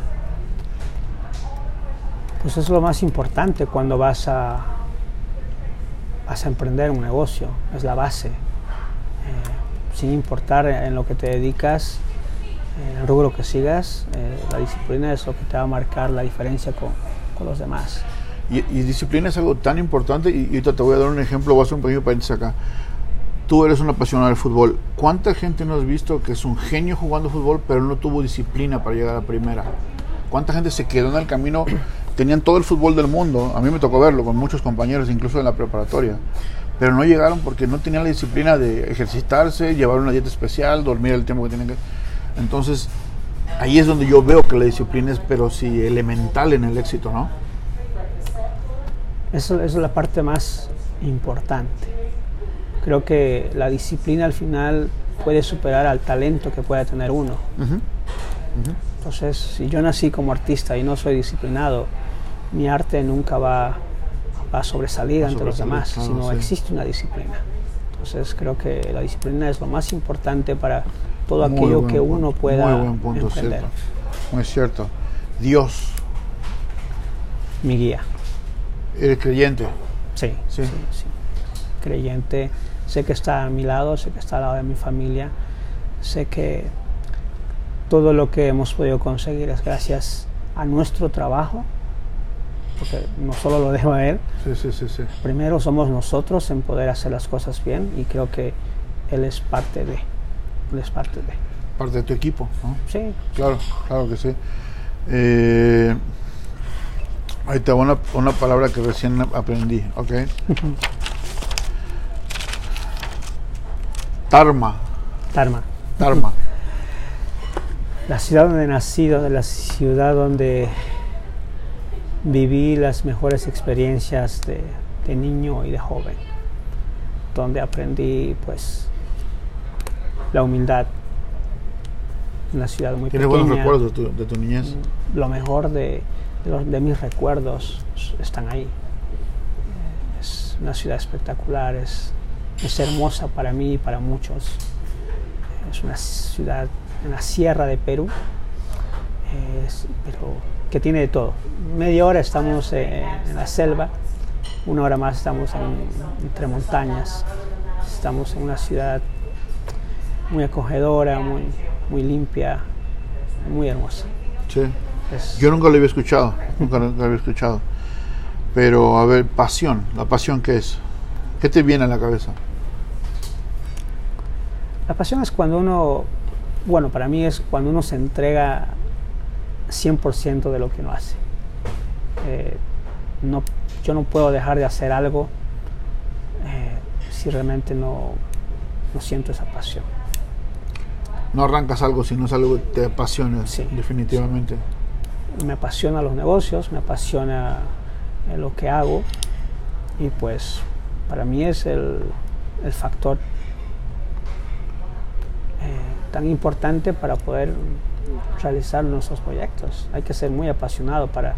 Pues es lo más importante cuando vas a, vas a emprender un negocio, es la base. Eh, sin importar en lo que te dedicas, en el rubro que sigas, eh, la disciplina es lo que te va a marcar la diferencia con, con los demás. Y, disciplina es algo tan importante y, y te voy a dar un ejemplo, voy a hacer un pequeño paréntesis acá. Tú eres un apasionado del fútbol. ¿Cuánta gente no has visto que es un genio jugando fútbol, pero no tuvo disciplina para llegar a primera? ¿Cuánta gente se quedó en el camino? [clears throat] Tenían todo el fútbol del mundo. A mí me tocó verlo con muchos compañeros, incluso en la preparatoria. Pero no llegaron porque no tenían la disciplina de ejercitarse, llevar una dieta especial, dormir el tiempo que tienen que. Entonces, ahí es donde yo veo que la disciplina es, pero sí, elemental en el éxito, ¿no? Eso, eso es la parte más importante. Creo que la disciplina al final puede superar al talento que pueda tener uno. Ujú. Entonces, si yo nací como artista y no soy disciplinado, mi arte nunca va, va a sobresalir Va ante los demás, claro, si no sí. existe una disciplina. Entonces, creo que la disciplina es lo más importante para todo aquello buen que uno pueda Muy buen punto, emprender. cierto. Muy cierto. Dios, Mi guía. eres creyente. Sí, Sí. sí, sí. Creyente. Sé que está a mi lado, sé que está al lado de mi familia. Sé que todo lo que hemos podido conseguir es gracias a nuestro trabajo, porque no solo lo dejo a él, Sí, sí, sí, sí. primero somos nosotros en poder hacer las cosas bien y creo que él es parte de, es parte de. Parte de tu equipo, ¿no? Sí, Claro, claro que sí. Eh, ahí te una, una palabra que recién aprendí, ¿ok? [laughs] Tarma, Tarma. Tarma. [laughs] La ciudad donde he nacido, la ciudad donde viví las mejores experiencias de, de niño y de joven, donde aprendí pues la humildad. Una ciudad muy Tienes pequeña. buenos recuerdos de tu, de tu niñez. Lo mejor de, de los- de mis recuerdos están ahí. Es una ciudad espectacular, es, es hermosa para mí y para muchos. Es una ciudad en la sierra de Perú, es- pero que tiene de todo. Media hora estamos eh, en la selva, una hora más estamos en- entre montañas. Estamos en una ciudad muy acogedora, muy, muy limpia, muy hermosa. Sí. Es- Yo nunca lo había escuchado, nunca lo había escuchado. Pero, a ver, pasión, ¿la pasión qué es? ¿Qué te viene a la cabeza? La pasión es cuando uno, bueno, para mí es cuando uno se entrega 100% de lo que uno hace. Eh, no, yo no puedo dejar de hacer algo eh, si realmente no, no siento esa pasión. No arrancas algo si no es algo que te apasiona, Sí, definitivamente. Me apasiona los negocios, me apasiona eh, lo que hago y pues para mí es el, el factor eh, tan importante para poder realizar nuestros proyectos. Hay que ser muy apasionado para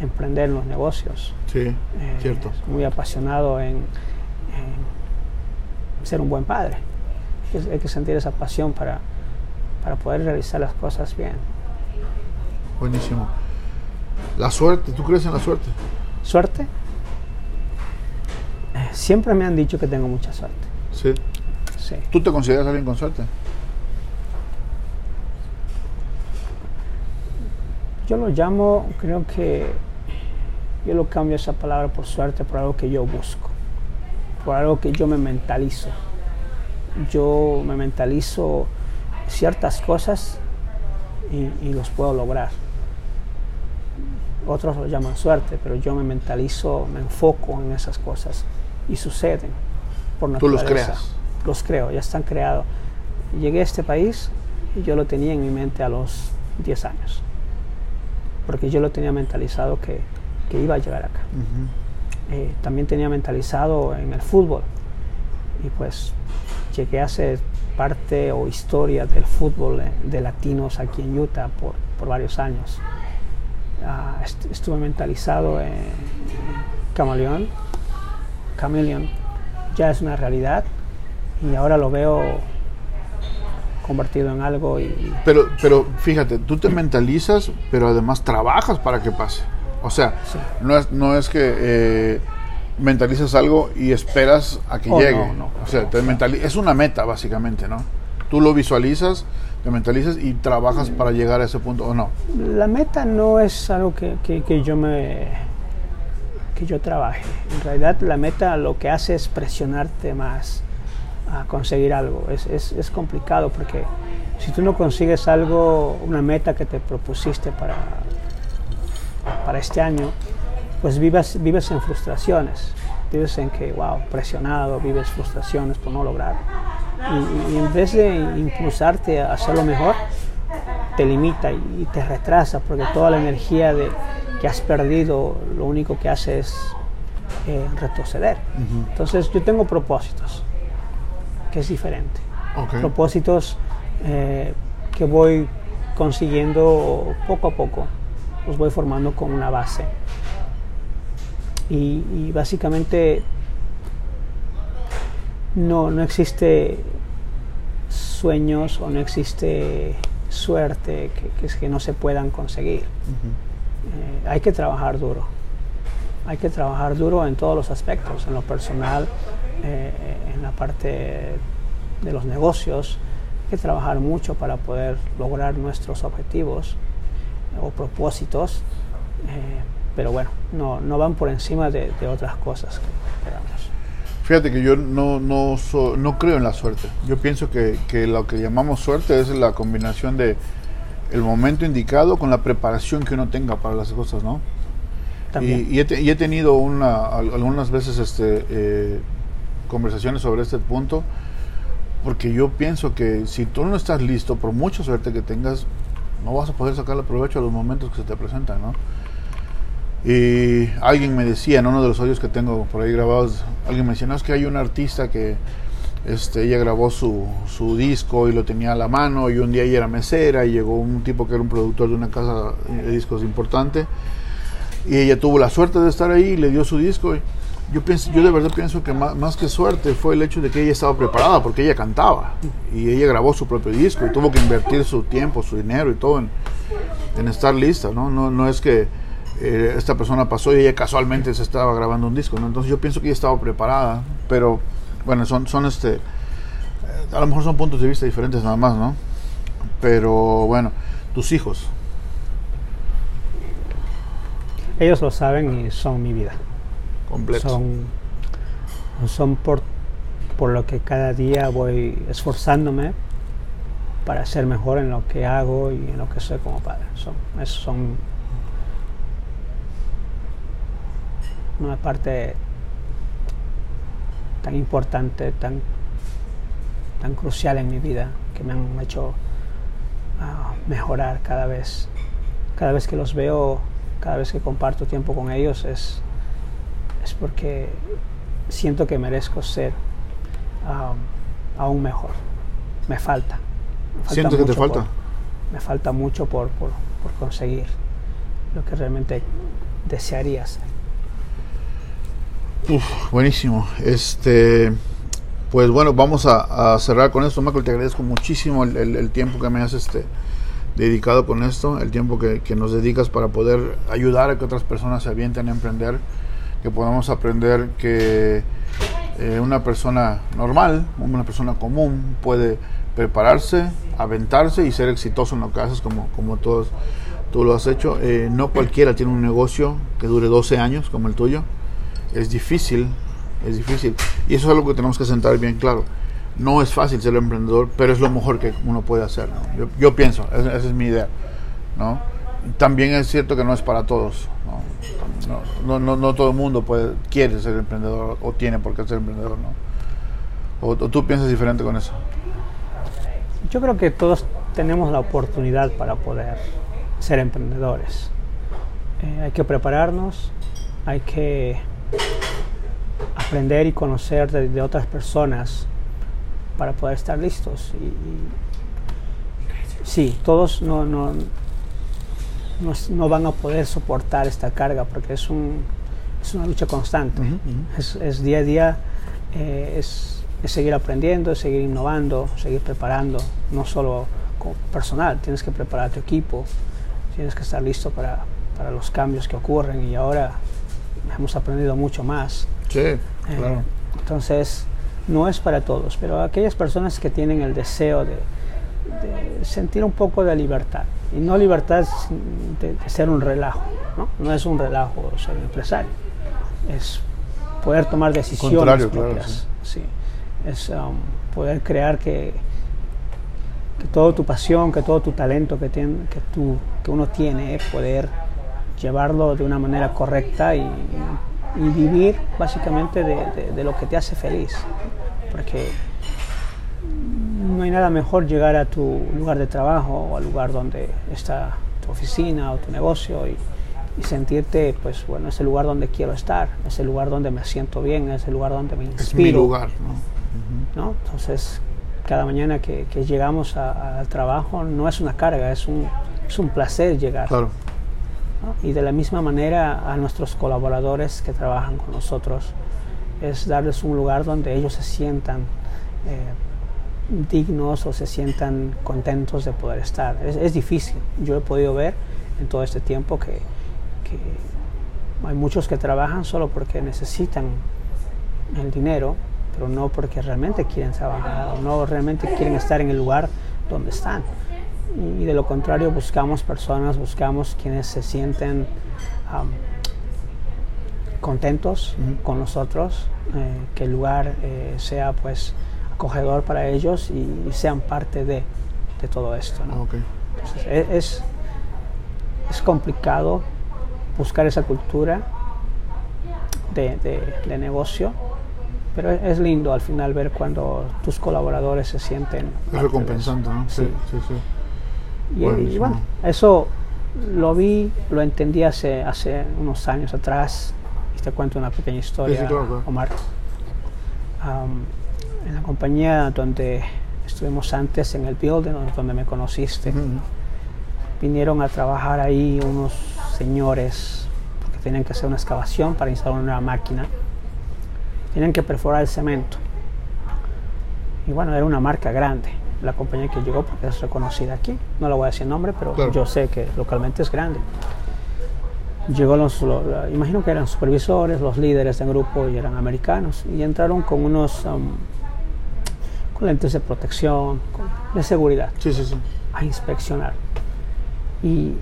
emprender en los negocios. Sí, Eh, cierto. Muy apasionado en, en ser un buen padre. Hay que sentir esa pasión para, para poder realizar las cosas bien. Buenísimo. La suerte, ¿tú crees en la suerte? ¿Suerte? Eh, Siempre me han dicho que tengo mucha suerte. Sí. Sí. ¿Tú te consideras alguien con suerte? Yo lo llamo, creo que yo lo cambio esa palabra por suerte por algo que yo busco, por algo que yo me mentalizo. yo me mentalizo ciertas cosas y, y los puedo lograr. Otros lo llaman suerte, pero yo me mentalizo, me enfoco en esas cosas y suceden por Tú los naturaleza. creas. Los creo, ya están creados. Llegué a este país y yo lo tenía en mi mente a los 10 años, porque yo lo tenía mentalizado que, que iba a llegar acá. Ujú. Eh, también tenía mentalizado en el fútbol y pues llegué ser parte o historia del fútbol de latinos aquí en Utah por, por varios años. Est- estuve mentalizado en Camaleón. Chameleon ya es una realidad y ahora lo veo convertido en algo y Pero, pero fíjate, tú te mentalizas, pero además trabajas para que pase. O sea, Sí. no, es, no es que eh, mentalizas algo y esperas a que Oh, llegue. no, no. o sea, te mentali- es una meta básicamente, ¿no? Tú lo visualizas, te mentalizas y trabajas para llegar a ese punto, ¿o no? La meta no es algo que, que- que yo me que yo trabaje. En realidad la meta lo que hace es presionarte más a conseguir algo. Es, es- es complicado porque si tú no consigues algo, una meta que te propusiste para, para este año, pues vives, vives en frustraciones. Vives en que, wow, presionado, vives frustraciones por no lograr. Y, y en vez de impulsarte a hacerlo mejor, te limita y, te retrasa porque toda la energía de, que has perdido lo único que hace es eh, retroceder. Entonces yo tengo propósitos, que es diferente. Propósitos eh, que voy consiguiendo poco a poco, los voy formando con una base. Y, y básicamente no, no existe sueños o no existe suerte que, que, es que no se puedan conseguir. Eh, hay que trabajar duro. Hay que trabajar duro en todos los aspectos, en lo personal, eh, en la parte de los negocios. Hay que trabajar mucho para poder lograr nuestros objetivos o propósitos. Pero bueno, no, no van por encima de, de otras cosas que. Fíjate que yo no, no, so- no creo en la suerte. Yo pienso que, que lo que llamamos suerte es la combinación de el momento indicado con la preparación que uno tenga para las cosas, ¿no? También. Y, y he, te- y he tenido una, al- algunas veces este, eh, conversaciones sobre este punto, porque yo pienso que si tú no estás listo, por mucha suerte que tengas, no vas a poder sacarle provecho a los momentos que se te presentan, ¿no? Y alguien me decía, en uno de los audios que tengo por ahí grabados, alguien me decía, no, es que hay una artista que este, ella grabó su, su disco y lo tenía a la mano y un día ella era mesera y llegó un tipo que era un productor de una casa de discos importante y ella tuvo la suerte de estar ahí y le dio su disco. Yo, pienso, yo de verdad pienso que más, más que suerte fue el hecho de que ella estaba preparada porque ella cantaba y ella grabó su propio disco y tuvo que invertir su tiempo, su dinero y todo en, en estar lista, ¿no? No, no es que eh, esta persona pasó y ella casualmente se estaba grabando un disco, ¿no? Entonces yo pienso que ella estaba preparada, pero bueno, son, son este, eh, a lo mejor son puntos de vista diferentes nada más, ¿no? Pero bueno, tus hijos, Ellos lo saben y son mi vida. completos. Son, son por, por lo que cada día voy esforzándome para ser mejor en lo que hago y en lo que soy como padre. Son, esos son una parte tan importante, tan, tan crucial en mi vida, que me han hecho ah, mejorar cada vez. Cada vez que los veo, cada vez que comparto tiempo con ellos, es, es porque siento que merezco ser aún mejor. Me falta. Me falta ¿Sientes que te falta? por- me falta mucho por, por, por conseguir lo que realmente desearía hacer. Buenísimo. Este, pues bueno, vamos a, cerrar con esto. Michael, te agradezco muchísimo el, tiempo que me has este, dedicado con esto, el tiempo que, que nos dedicas para poder ayudar a que otras personas se avienten a emprender, que podamos aprender que eh, una persona normal, una persona común puede prepararse, aventarse y ser exitoso en lo que haces como, como todos tú lo has hecho. Eh, no cualquiera tiene un negocio que dure 12 años como el tuyo es difícil, es difícil. Y eso es algo que tenemos que sentar bien claro. no es fácil ser emprendedor, pero es lo mejor que uno puede hacer. ¿no? Yo, yo, pienso, esa, es mi idea. ¿no? También es cierto que no es para todos. No, no, no, todo el mundo puede, quiere ser emprendedor o tiene por qué ser emprendedor. ¿no? O, tú piensas diferente con eso. Yo creo que todos tenemos la oportunidad para poder ser emprendedores. Eh, hay que prepararnos, hay que aprender y conocer de, otras personas para poder estar listos. Y, sí, todos no, no, no, van a poder soportar esta carga porque es, un, es una lucha constante. Es, día a día, eh, es, es, seguir aprendiendo, es seguir innovando, seguir preparando, no solo como personal, tienes que preparar tu equipo, tienes que estar listo para, para los cambios que ocurren y ahora hemos aprendido mucho más. Sí, eh, claro. entonces, no es para todos, pero aquellas personas que tienen el deseo de, sentir un poco de libertad, y no libertad de, ser un relajo, ¿no? no es un relajo ser empresario, es poder tomar decisiones propias, sí. es um, poder crear que, que toda tu pasión, que todo tu talento que, tiene, que, tú, que uno tiene, poder llevarlo de una manera correcta y, vivir básicamente de, lo que te hace feliz. Porque no hay nada mejor llegar a tu lugar de trabajo o al lugar donde está tu oficina o tu negocio y, sentirte, pues bueno, es el lugar donde quiero estar, es el lugar donde me siento bien, es el lugar donde me inspiro. Es mi lugar, ¿no? Entonces, cada mañana que, llegamos al trabajo no es una carga, es un, es un placer llegar. Claro. Y de la misma manera a nuestros colaboradores que trabajan con nosotros, es darles un lugar donde ellos se sientan eh, dignos o se sientan contentos de poder estar. Es, difícil. Yo he podido ver en todo este tiempo que, hay muchos que trabajan solo porque necesitan el dinero, pero no porque realmente quieren trabajar o no realmente quieren estar en el lugar donde están y de lo contrario buscamos personas, buscamos quienes se sienten contentos con nosotros, eh, que el lugar eh, sea pues acogedor para ellos y, sean parte de, de, todo esto. E, es, es complicado buscar esa cultura de, de, negocio, pero es lindo al final ver cuando tus colaboradores se sienten... Es recompensante, ¿no? sí, sí. sí. Y, bueno, eso lo vi, lo entendí hace, hace unos años atrás. Y te cuento una pequeña historia, Omar. en la compañía donde estuvimos antes, en el building donde me conociste, vinieron a trabajar ahí unos señores porque tenían que hacer una excavación para instalar una nueva máquina. Tenían que perforar el cemento. Y bueno, era una marca grande la compañía que llegó porque es reconocida aquí. No la voy a decir nombre, pero yo sé que localmente es grande. Llegó los, imagino que eran supervisores, los líderes del grupo y eran americanos y entraron con unos um, con lentes de protección, de seguridad, sí, sí, sí. a inspeccionar. Y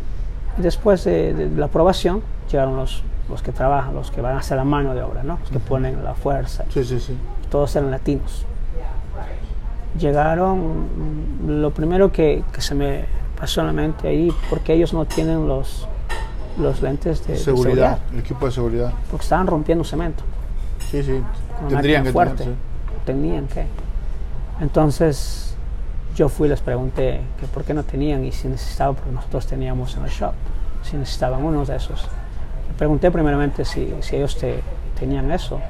después de, la aprobación llegaron los, los que trabajan, los que van a hacer la mano de obra, ¿no? los que ponen la fuerza. Sí, sí, sí. Todos eran latinos llegaron, lo primero que, se me pasó en la mente ahí, porque ellos no tienen los, los lentes de seguridad, el equipo de seguridad. Porque estaban rompiendo cemento. Sí, sí, tendrían que fuerte. Tenían que. Entonces yo fui y les pregunté que por qué no tenían y si necesitaban, porque nosotros teníamos en el shop, si necesitaban uno de esos. Le pregunté primeramente si, si ellos te, tenían eso.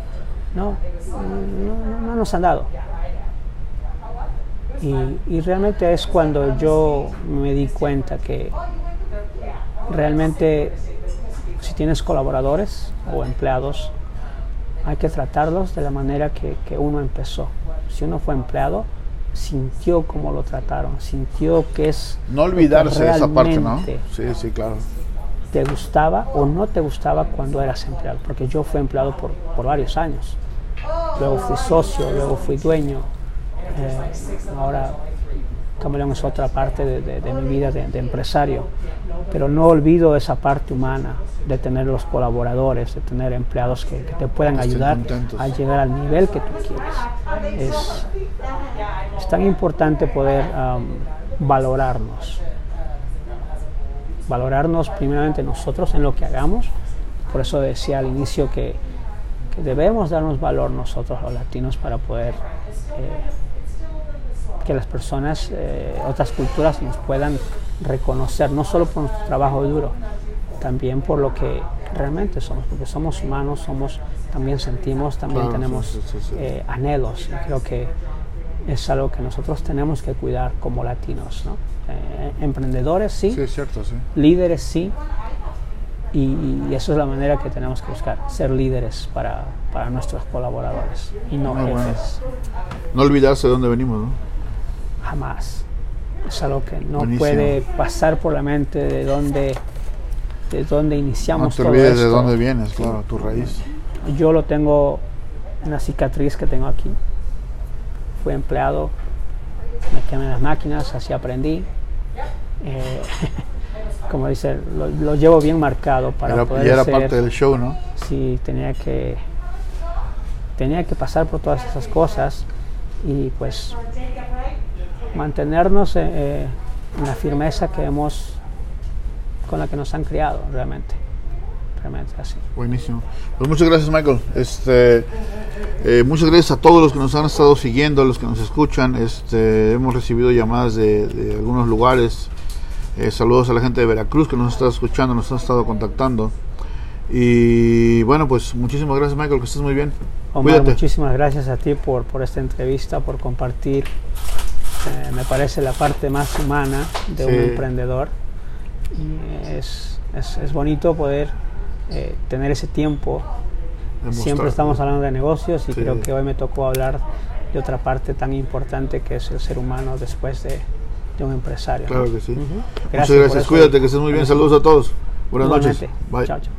No, no, no nos han dado. Y, realmente es cuando yo me di cuenta que realmente si tienes colaboradores o empleados, hay que tratarlos de la manera que, uno empezó. Si uno fue empleado, sintió cómo lo trataron, sintió que es... No olvidarse de esa parte, ¿no? Sí, sí, claro. Te gustaba o no te gustaba cuando eras empleado, porque yo fui empleado por, por varios años. Luego fui socio, luego fui dueño, eh, ahora Camaleón es otra parte de, mi vida de, empresario, pero no olvido esa parte humana de tener los colaboradores, de tener empleados que, te puedan ayudar a llegar al nivel que tú quieres. Es, tan importante poder valorarnos. Valorarnos primeramente nosotros en lo que hagamos. Por eso decía al inicio que, debemos darnos valor nosotros los latinos para poder eh, que las personas, eh, otras culturas nos puedan reconocer, no solo por nuestro trabajo duro, también por lo que realmente somos, porque somos humanos, somos, también sentimos, también tenemos eh, anhelos. Y creo que es algo que nosotros tenemos que cuidar como latinos. ¿no? Eh, emprendedores sí, cierto, líderes sí, y, eso es la manera que tenemos que buscar, ser líderes para, para nuestros colaboradores y no jefes. No olvidarse de dónde venimos, ¿no? Jamás. Es algo que no puede pasar por la mente de dónde, de dónde iniciamos. No te olvides de dónde vienes, claro, tu raíz. Yo lo tengo, una cicatriz que tengo aquí fui empleado, me quemé las máquinas, así aprendí. Eh, [laughs] como dice, lo, llevo bien marcado para era, poder ya era parte del show, ¿no? Sí, tenía que tenía que pasar por todas esas cosas y pues mantenernos eh, eh, en la firmeza que hemos con la que nos han criado realmente realmente así buenísimo pues muchas gracias Michael este eh, muchas gracias a todos los que nos han estado siguiendo, a los que nos escuchan. Este, hemos recibido llamadas de, algunos lugares. Eh, saludos a la gente de Veracruz que nos está escuchando, nos ha estado contactando. Y bueno, pues muchísimas gracias Michael, que estés muy bien. Omar, muchísimas gracias a ti por, por esta entrevista, por compartir, eh, me parece, la parte más humana de un emprendedor. Y es, es, es bonito poder tener ese tiempo Siempre estamos hablando de negocios y creo que hoy me tocó hablar de otra parte tan importante que es el ser humano después de, un empresario. Claro que sí. Muchas gracias. Cuídate, que estés muy bien. Saludos a todos. Buenas noches. Bye. Chao, chao.